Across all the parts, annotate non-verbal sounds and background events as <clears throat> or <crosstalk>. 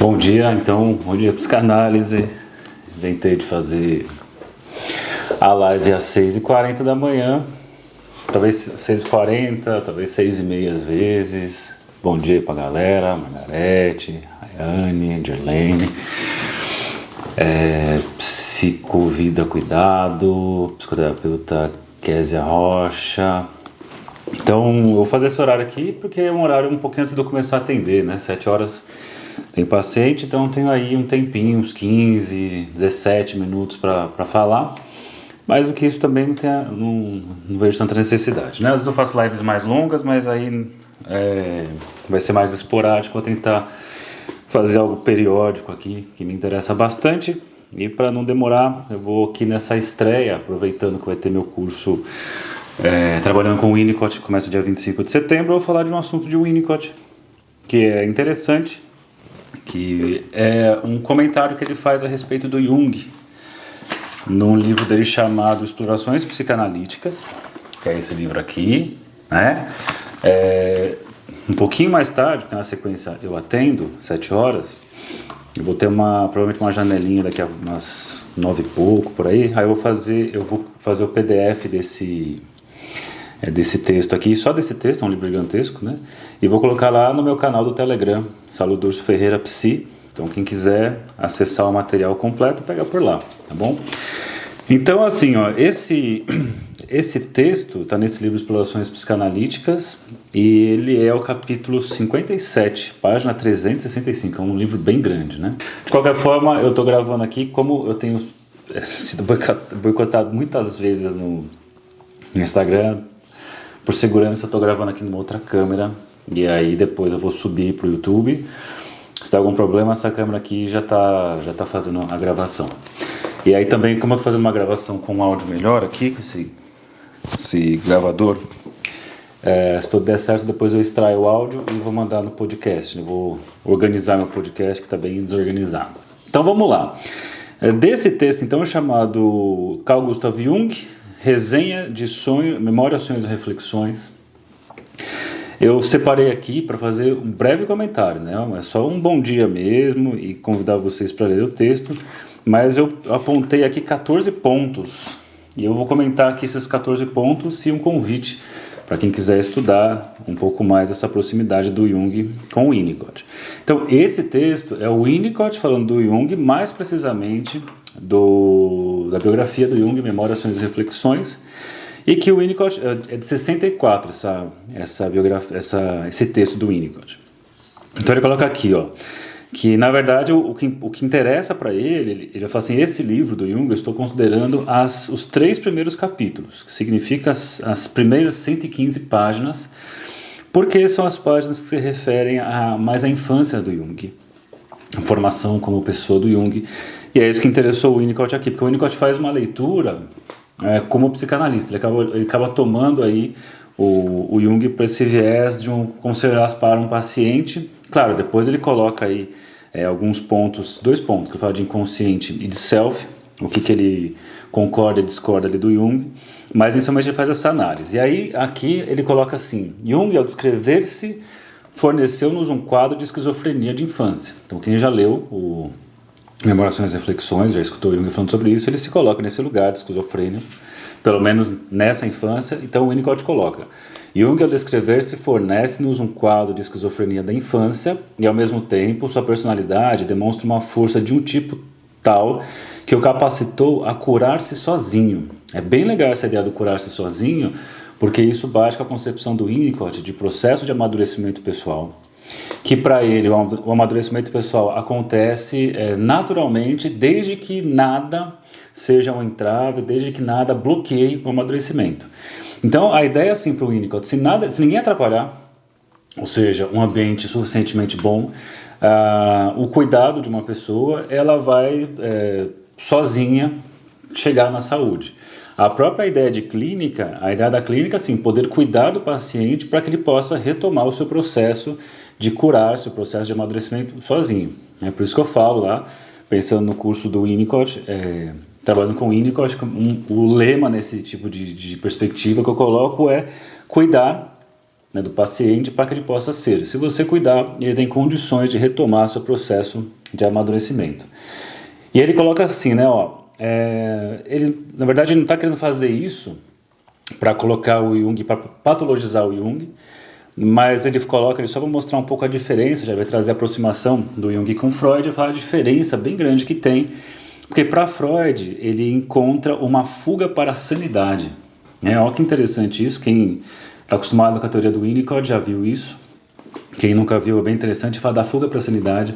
Bom dia, então, bom dia psicanálise. Inventei de fazer a live às 6h40 da manhã, talvez 6h40, talvez 6h30 às vezes. Bom dia pra galera, Margarete, Rayane, Dirlene. É, psicovida cuidado, psicoterapeuta Késia Rocha. Então, eu vou fazer esse horário aqui porque é um horário um pouquinho antes de eu começar a atender, né? 7 horas tem paciente, então tenho aí um tempinho, uns 15, 17 minutos para falar. Mais do que isso também não, tem, não, não, vejo tanta necessidade. Né? Às vezes eu faço lives mais longas, mas aí é, vai ser mais esporádico. Vou tentar fazer algo periódico aqui que me interessa bastante. E para não demorar, eu vou aqui nessa estreia, aproveitando que vai ter meu curso é, trabalhando com o Winnicott, que começa dia 25 de setembro, eu vou falar de um assunto de Winnicott que é interessante que é um comentário que ele faz a respeito do Jung, num livro dele chamado Explorações Psicanalíticas, que é esse livro aqui, né? É, um pouquinho mais tarde, porque na sequência eu atendo, sete horas, eu vou ter uma, provavelmente uma janelinha daqui a umas nove e pouco, por aí, aí eu vou fazer, eu vou fazer o PDF desse é, desse texto aqui, só desse texto, é um livro gigantesco, né? E vou colocar lá no meu canal do Telegram, Saludos Ferreira Psi. Então, quem quiser acessar o material completo, pega por lá, tá bom? Então, assim, ó, esse, <clears throat> esse texto está nesse livro Explorações Psicanalíticas e ele é o capítulo 57, página 365. É um livro bem grande, né? De qualquer forma, eu estou gravando aqui, como eu tenho sido boicotado muitas vezes no Instagram, por segurança, eu tô gravando aqui numa outra câmera e aí depois eu vou subir pro YouTube. Se der algum problema, essa câmera aqui já tá, já tá fazendo a gravação. E aí também, como eu tô fazendo uma gravação com um áudio melhor aqui, com esse, esse gravador, é, se tudo der certo, depois eu extraio o áudio e vou mandar no podcast. Eu vou organizar meu podcast que está bem desorganizado. Então vamos lá. É, desse texto, então, é chamado Carl Gustav Jung, resenha de sonho, memórias, sonhos e reflexões. Eu separei aqui para fazer um breve comentário, né? É só um bom dia mesmo e convidar vocês para ler o texto, mas eu apontei aqui 14 pontos e eu vou comentar aqui esses 14 pontos e um convite para quem quiser estudar um pouco mais essa proximidade do Jung com o Winnicott. Então, esse texto é o Winnicott falando do Jung, mais precisamente do, da biografia do Jung, Memórias, Ações e Reflexões, e que o Winnicott é, é de 64 essa essa biografia, essa esse texto do Winnicott. Então ele coloca aqui, ó, que na verdade o, o que, o que interessa para ele, ele, ele fala assim, esse livro do Jung eu estou considerando as, os três primeiros capítulos, que significa as, as primeiras 115 páginas, porque são as páginas que se referem a, mais à infância do Jung, a formação como pessoa do Jung, e é isso que interessou o Winnicott aqui, porque o Winnicott faz uma leitura é, como psicanalista, ele acaba, ele acaba tomando aí o, o Jung para esse viés de um considerar para um paciente. Claro, depois ele coloca aí é, alguns pontos, dois pontos, que ele fala de inconsciente e de self, o que, que ele concorda e discorda ali do Jung, mas inicialmente ele faz essa análise. E aí aqui ele coloca assim, Jung ao descrever-se forneceu-nos um quadro de esquizofrenia de infância. Então quem já leu o Memorações e Reflexões, já escutou Jung falando sobre isso, ele se coloca nesse lugar de esquizofrênia, pelo menos nessa infância, então Winnicott coloca. Jung, ao descrever-se, fornece-nos um quadro de esquizofrenia da infância e, ao mesmo tempo, sua personalidade demonstra uma força de um tipo tal que o capacitou a curar-se sozinho. É bem legal essa ideia do curar-se sozinho, porque isso bate com a concepção do Winnicott de processo de amadurecimento pessoal, que para ele o amadurecimento pessoal acontece é, naturalmente desde que nada seja um entrave, desde que nada bloqueie o amadurecimento. Então a ideia assim para o Winnicott, se nada, se ninguém atrapalhar, ou seja, um ambiente suficientemente bom, uh, o cuidado de uma pessoa, ela vai é, sozinha chegar na saúde. A própria ideia de clínica, a ideia da clínica, assim, poder cuidar do paciente para que ele possa retomar o seu processo de curar-se, o processo de amadurecimento sozinho. É por isso que eu falo lá, pensando no curso do Winnicott, é, trabalhando com o Winnicott, um, o lema nesse tipo de, de perspectiva que eu coloco é cuidar né, do paciente para que ele possa ser. Se você cuidar, ele tem condições de retomar seu processo de amadurecimento. E ele coloca assim, né, ó, é, ele, na verdade, ele não está querendo fazer isso para colocar o Jung, para patologizar o Jung, mas ele coloca ele só para mostrar um pouco a diferença, já vai trazer a aproximação do Jung com Freud e falar a diferença bem grande que tem, porque para Freud ele encontra uma fuga para a sanidade. Né? Olha que interessante isso, quem está acostumado com a teoria do Winnicott já viu isso, quem nunca viu é bem interessante, falar da fuga para a sanidade.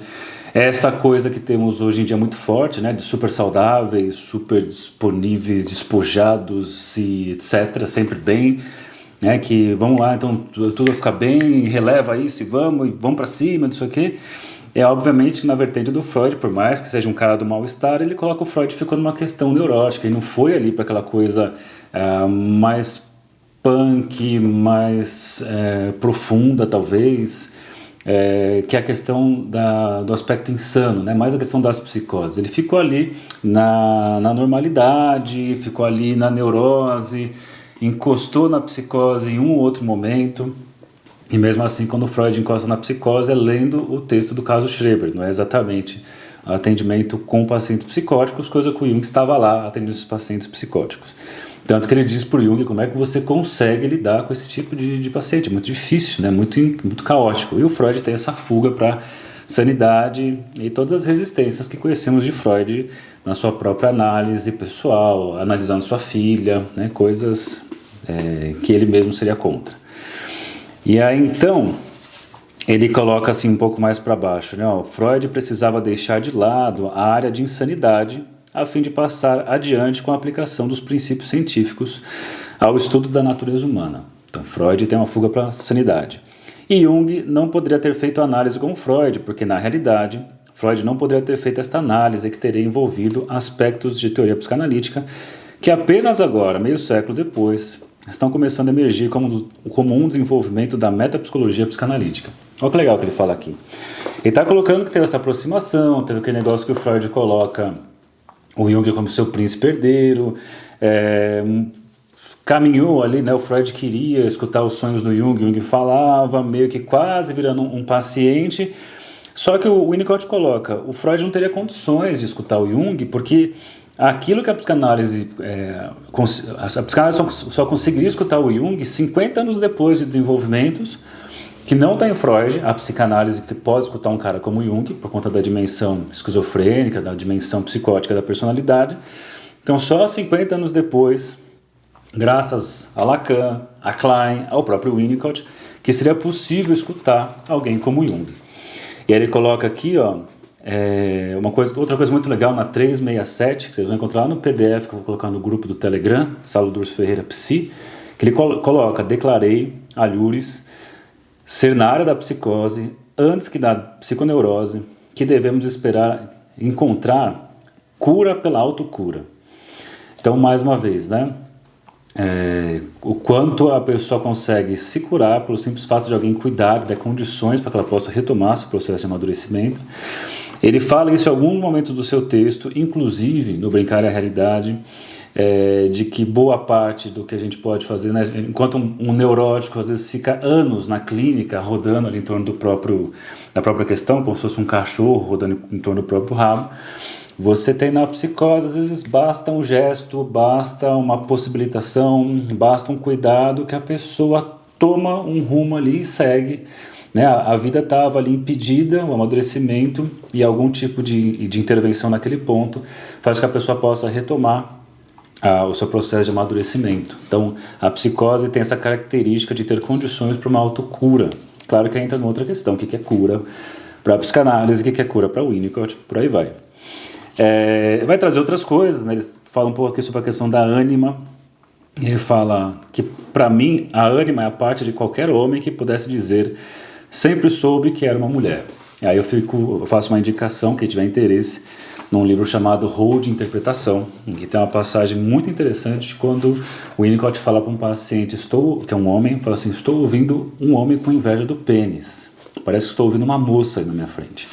Essa coisa que temos hoje em dia muito forte, né, de super saudáveis, super disponíveis, despojados e etc, sempre bem, né, que vamos lá, então tudo vai ficar bem, releva isso e vamos, e vamos para cima, disso aqui. É obviamente na vertente do Freud, por mais que seja um cara do mal-estar, ele coloca o Freud ficou numa questão neurótica, ele não foi ali para aquela coisa uh, mais punk, mais uh, profunda talvez, é, que é a questão da, do aspecto insano, né? mais a questão das psicoses. Ele ficou ali na, na normalidade, ficou ali na neurose, encostou na psicose em um ou outro momento. E mesmo assim, quando Freud encosta na psicose, é lendo o texto do caso Schreber, não é exatamente atendimento com pacientes psicóticos, coisa que o Jung estava lá atendendo esses pacientes psicóticos. Tanto que ele diz para o Jung como é que você consegue lidar com esse tipo de, de paciente. É muito difícil, né? muito, muito caótico. E o Freud tem essa fuga para sanidade e todas as resistências que conhecemos de Freud na sua própria análise pessoal, analisando sua filha, né? coisas é, que ele mesmo seria contra. E aí então ele coloca assim um pouco mais para baixo, né? Ó, Freud precisava deixar de lado a área de insanidade a fim de passar adiante com a aplicação dos princípios científicos ao estudo da natureza humana. Então, Freud tem uma fuga para a sanidade. E Jung não poderia ter feito análise com Freud, porque na realidade Freud não poderia ter feito esta análise que teria envolvido aspectos de teoria psicanalítica que apenas agora, meio século depois, estão começando a emergir como, como um desenvolvimento da metapsicologia psicanalítica. Olha que legal que ele fala aqui. Ele está colocando que teve essa aproximação, teve aquele negócio que o Freud coloca o Jung como seu príncipe herdeiro, é, caminhou ali, né? O Freud queria escutar os sonhos do Jung, Jung falava, meio que quase virando um, um paciente. Só que o Winnicott coloca, o Freud não teria condições de escutar o Jung, porque aquilo que a psicanálise, é, a psicanálise só, só conseguiria escutar o Jung 50 anos depois de desenvolvimentos, que não está em Freud, a psicanálise que pode escutar um cara como Jung, por conta da dimensão esquizofrênica, da dimensão psicótica da personalidade. Então, só 50 anos depois, graças a Lacan, a Klein, ao próprio Winnicott, que seria possível escutar alguém como Jung. E aí ele coloca aqui, ó, é, uma coisa, outra coisa muito legal na 367, que vocês vão encontrar lá no PDF que eu vou colocar no grupo do Telegram, Saulo Durso Ferreira Psi, que ele coloca, declarei a Lures ser na área da psicose, antes que da psiconeurose, que devemos esperar encontrar cura pela autocura. Então, mais uma vez, né? É, o quanto a pessoa consegue se curar pelo simples fato de alguém cuidar, dar condições para que ela possa retomar seu processo de amadurecimento. Ele fala isso em alguns momentos do seu texto, inclusive no Brincar é a Realidade, é, de que boa parte do que a gente pode fazer, né, enquanto um, um, neurótico às vezes fica anos na clínica rodando ali em torno do próprio, da própria questão, como se fosse um cachorro rodando em torno do próprio rabo, você tem na psicose, às vezes basta um gesto, basta uma possibilitação, basta um cuidado que a pessoa toma um rumo ali e segue. Né? A, a vida estava ali impedida, o amadurecimento e algum tipo de, de intervenção naquele ponto faz que a pessoa possa retomar o seu processo de amadurecimento. Então, a psicose tem essa característica de ter condições para uma autocura. Claro que entra outra questão, o que é cura para a psicanálise, o que é cura para o Winnicott, por aí vai. É, vai trazer outras coisas, né? ele fala um pouco aqui sobre a questão da ânima, ele fala que, para mim, a ânima é a parte de qualquer homem que pudesse dizer sempre soube que era uma mulher. E aí eu, fico, eu faço uma indicação, quem tiver interesse, num livro chamado Rol de Interpretação, em que tem uma passagem muito interessante quando o Winnicott fala para um paciente, estou, que é um homem, fala assim, estou ouvindo um homem com inveja do pênis. Parece que estou ouvindo uma moça aí na minha frente.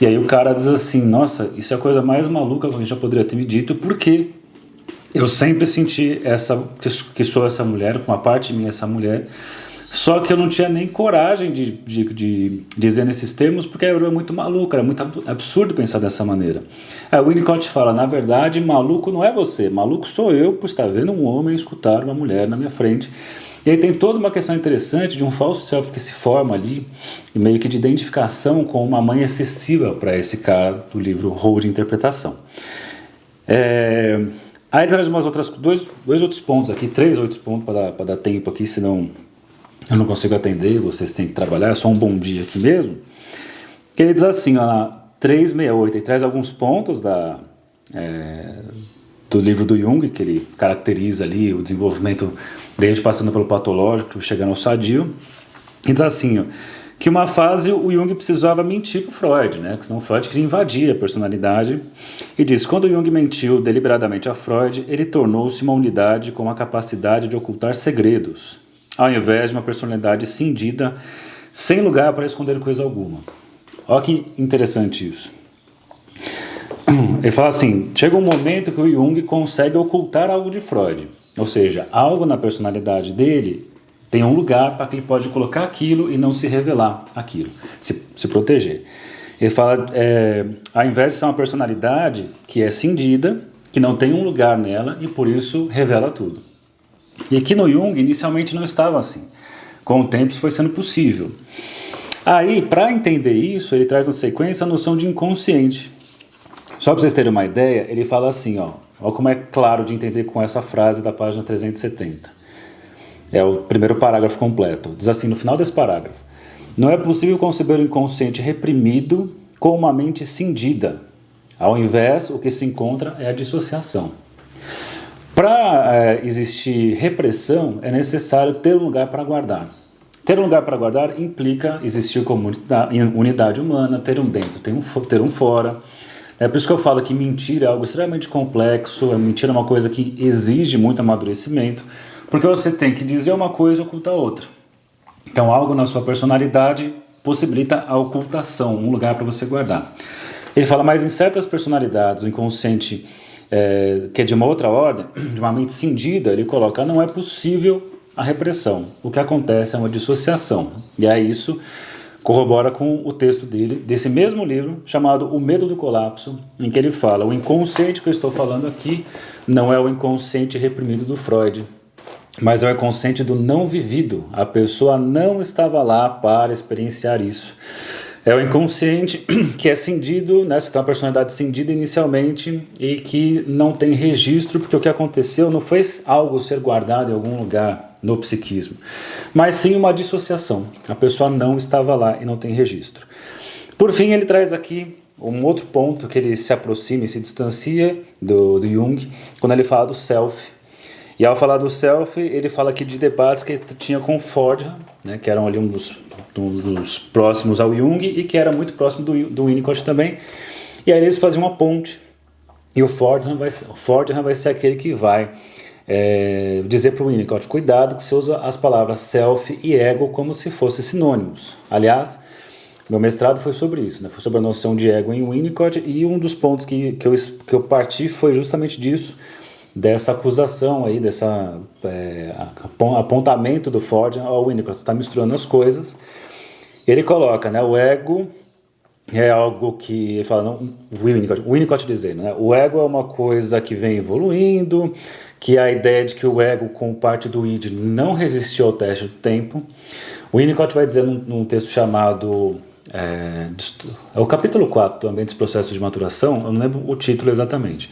E aí o cara diz assim, nossa, isso é a coisa mais maluca que a gente já poderia ter me dito, porque eu sempre senti essa que sou essa mulher, com uma parte de mim essa mulher, Só que eu não tinha nem coragem de, de, de dizer nesses termos, porque era muito maluco, era muito absurdo pensar dessa maneira. Aí o Winnicott fala: na verdade, maluco não é você, maluco sou eu por estar vendo um homem escutar uma mulher na minha frente. E aí tem toda uma questão interessante de um falso self que se forma ali, e meio que de identificação com uma mãe excessiva para esse cara do livro Role de Interpretação. É... Aí traz umas outras, dois, dois outros pontos aqui, três outros pontos para dar, dar tempo aqui, senão eu não consigo atender, vocês têm que trabalhar, é só um bom dia aqui mesmo. Que ele diz assim, ó, na 368, ele traz alguns pontos da, é, do livro do Jung, que ele caracteriza ali o desenvolvimento desde passando pelo patológico, chegando ao sadio. E diz assim, ó, que uma fase o Jung precisava mentir para Freud, né? Porque senão Freud queria invadir a personalidade. E diz: quando Jung mentiu deliberadamente a Freud, ele tornou-se uma unidade com a capacidade de ocultar segredos, ao invés de uma personalidade cindida, sem lugar para esconder coisa alguma. Olha que interessante isso. <clears throat> Ele fala assim: chega um momento que o Jung consegue ocultar algo de Freud, ou seja, algo na personalidade dele tem um lugar para que ele pode colocar aquilo e não se revelar aquilo, se, se proteger. Ele fala, é, ao invés de ser uma personalidade que é cindida, que não tem um lugar nela e por isso revela tudo. E aqui no Jung, inicialmente não estava assim. Com o tempo isso foi sendo possível. Aí, para entender isso, ele traz na sequência a noção de inconsciente. Só para vocês terem uma ideia, ele fala assim, ó, ó como é claro de entender com essa frase da página 370. É o primeiro parágrafo completo. Diz assim no final desse parágrafo: Não é possível conceber o inconsciente reprimido com uma mente cindida. Ao invés, o que se encontra é a dissociação. Para é, existir repressão, é necessário ter um lugar para guardar. Ter um lugar para guardar implica existir como unidade humana, ter um dentro, ter um, ter um fora. É por isso que eu falo que mentira é algo extremamente complexo, a mentira é uma coisa que exige muito amadurecimento. Porque você tem que dizer uma coisa e ocultar outra. Então, algo na sua personalidade possibilita a ocultação, um lugar para você guardar. Ele fala, mas em certas personalidades, o inconsciente, é, que é de uma outra ordem, de uma mente cindida, ele coloca, não é possível a repressão. O que acontece é uma dissociação. E é isso corrobora com o texto dele, desse mesmo livro, chamado O Medo do Colapso, em que ele fala: o inconsciente que eu estou falando aqui não é o inconsciente reprimido do Freud, mas é o inconsciente do não vivido. A pessoa não estava lá para experienciar isso. É o inconsciente <clears throat> que é cindido, né? Você tem uma personalidade cindida inicialmente e que não tem registro, porque o que aconteceu não foi algo ser guardado em algum lugar no psiquismo, mas sim uma dissociação. A pessoa não estava lá e não tem registro. Por fim, ele traz aqui um outro ponto que ele se aproxima e se distancia do, do Jung, quando ele fala do self, e ao falar do self, ele fala aqui de debates que ele tinha com Ford, né, que eram ali um dos, um dos próximos ao Jung e que era muito próximo do, do Winnicott também. E aí eles faziam uma ponte. E o Fordham vai, o vai ser aquele que vai é, dizer para o Winnicott: cuidado que você usa as palavras self e ego como se fossem sinônimos. Aliás, meu mestrado foi sobre isso, né? foi sobre a noção de ego em Winnicott, e um dos pontos que, que, eu, que eu parti foi justamente disso dessa acusação aí, dessa é, apontamento do Ford ao Winnicott, está misturando as coisas. Ele coloca, né, o ego é algo que ele fala, não, o Winnicott, o Winnicott dizendo, né, o ego é uma coisa que vem evoluindo, que a ideia de que o ego com parte do id não resistiu ao teste do tempo. O Winnicott vai dizer num, num texto chamado é, é, o capítulo 4 também dos processos de maturação, eu não lembro o título exatamente.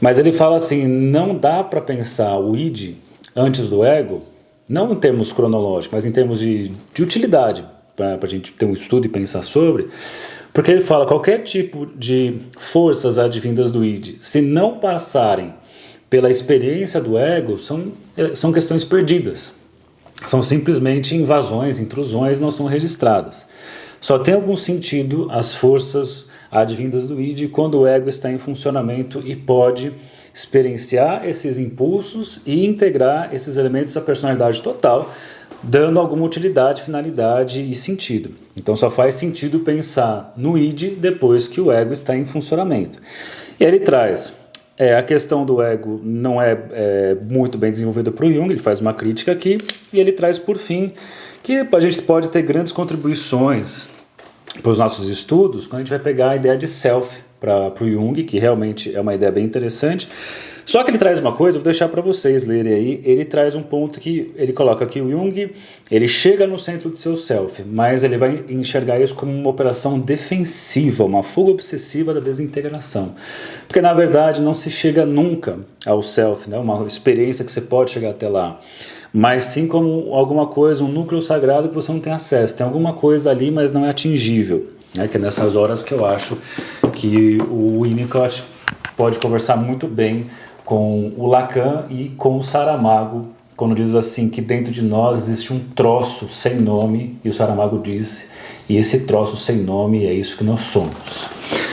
Mas ele fala assim: não dá para pensar o id antes do ego, não em termos cronológicos, mas em termos de, de utilidade, para a gente ter um estudo e pensar sobre. Porque ele fala: qualquer tipo de forças advindas do id, se não passarem pela experiência do ego, são, são questões perdidas. São simplesmente invasões, intrusões, não são registradas. Só tem algum sentido as forças advindas do id quando o ego está em funcionamento e pode experienciar esses impulsos e integrar esses elementos à personalidade total, dando alguma utilidade, finalidade e sentido. Então só faz sentido pensar no id depois que o ego está em funcionamento. E ele traz é, a questão do ego não é, é muito bem desenvolvida para o Jung, ele faz uma crítica aqui, e ele traz por fim que a gente pode ter grandes contribuições para os nossos estudos quando a gente vai pegar a ideia de self para o Jung, que realmente é uma ideia bem interessante. Só que ele traz uma coisa, vou deixar para vocês lerem aí. Ele traz um ponto que ele coloca aqui o Jung, ele chega no centro do seu self, mas ele vai enxergar isso como uma operação defensiva, uma fuga obsessiva da desintegração. Porque na verdade não se chega nunca ao self, né? Uma experiência que você pode chegar até lá mas sim como alguma coisa, um núcleo sagrado que você não tem acesso. Tem alguma coisa ali, mas não é atingível. Né? Que é nessas horas que eu acho que o Winnicott pode conversar muito bem com o Lacan e com o Saramago, quando diz assim que dentro de nós existe um troço sem nome, e o Saramago disse, e esse troço sem nome é isso que nós somos.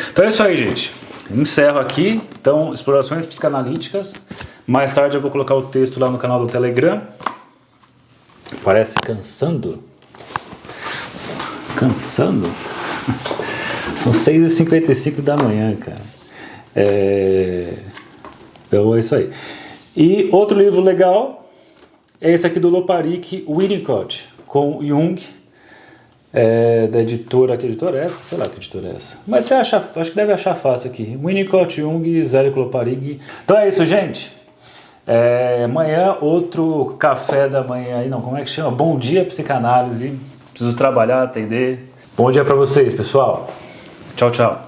Então é isso aí, gente. Encerro aqui. Então, explorações psicanalíticas. Mais tarde eu vou colocar o texto lá no canal do Telegram. Parece cansando. Cansando? <laughs> São 6h55 da manhã, cara. É... Então é isso aí. E outro livro legal é esse aqui do Loparic, Winnicott, com Jung, é, da editora, que editora é essa? Sei lá que editora é essa. Mas você acha, acho que deve achar fácil aqui. Winnicott, Jung, Zélio Loparig. Então é isso, gente. É, amanhã outro café da manhã aí, não, como é que chama? Bom dia psicanálise. Preciso trabalhar, atender. Bom dia para vocês, pessoal. Tchau, tchau.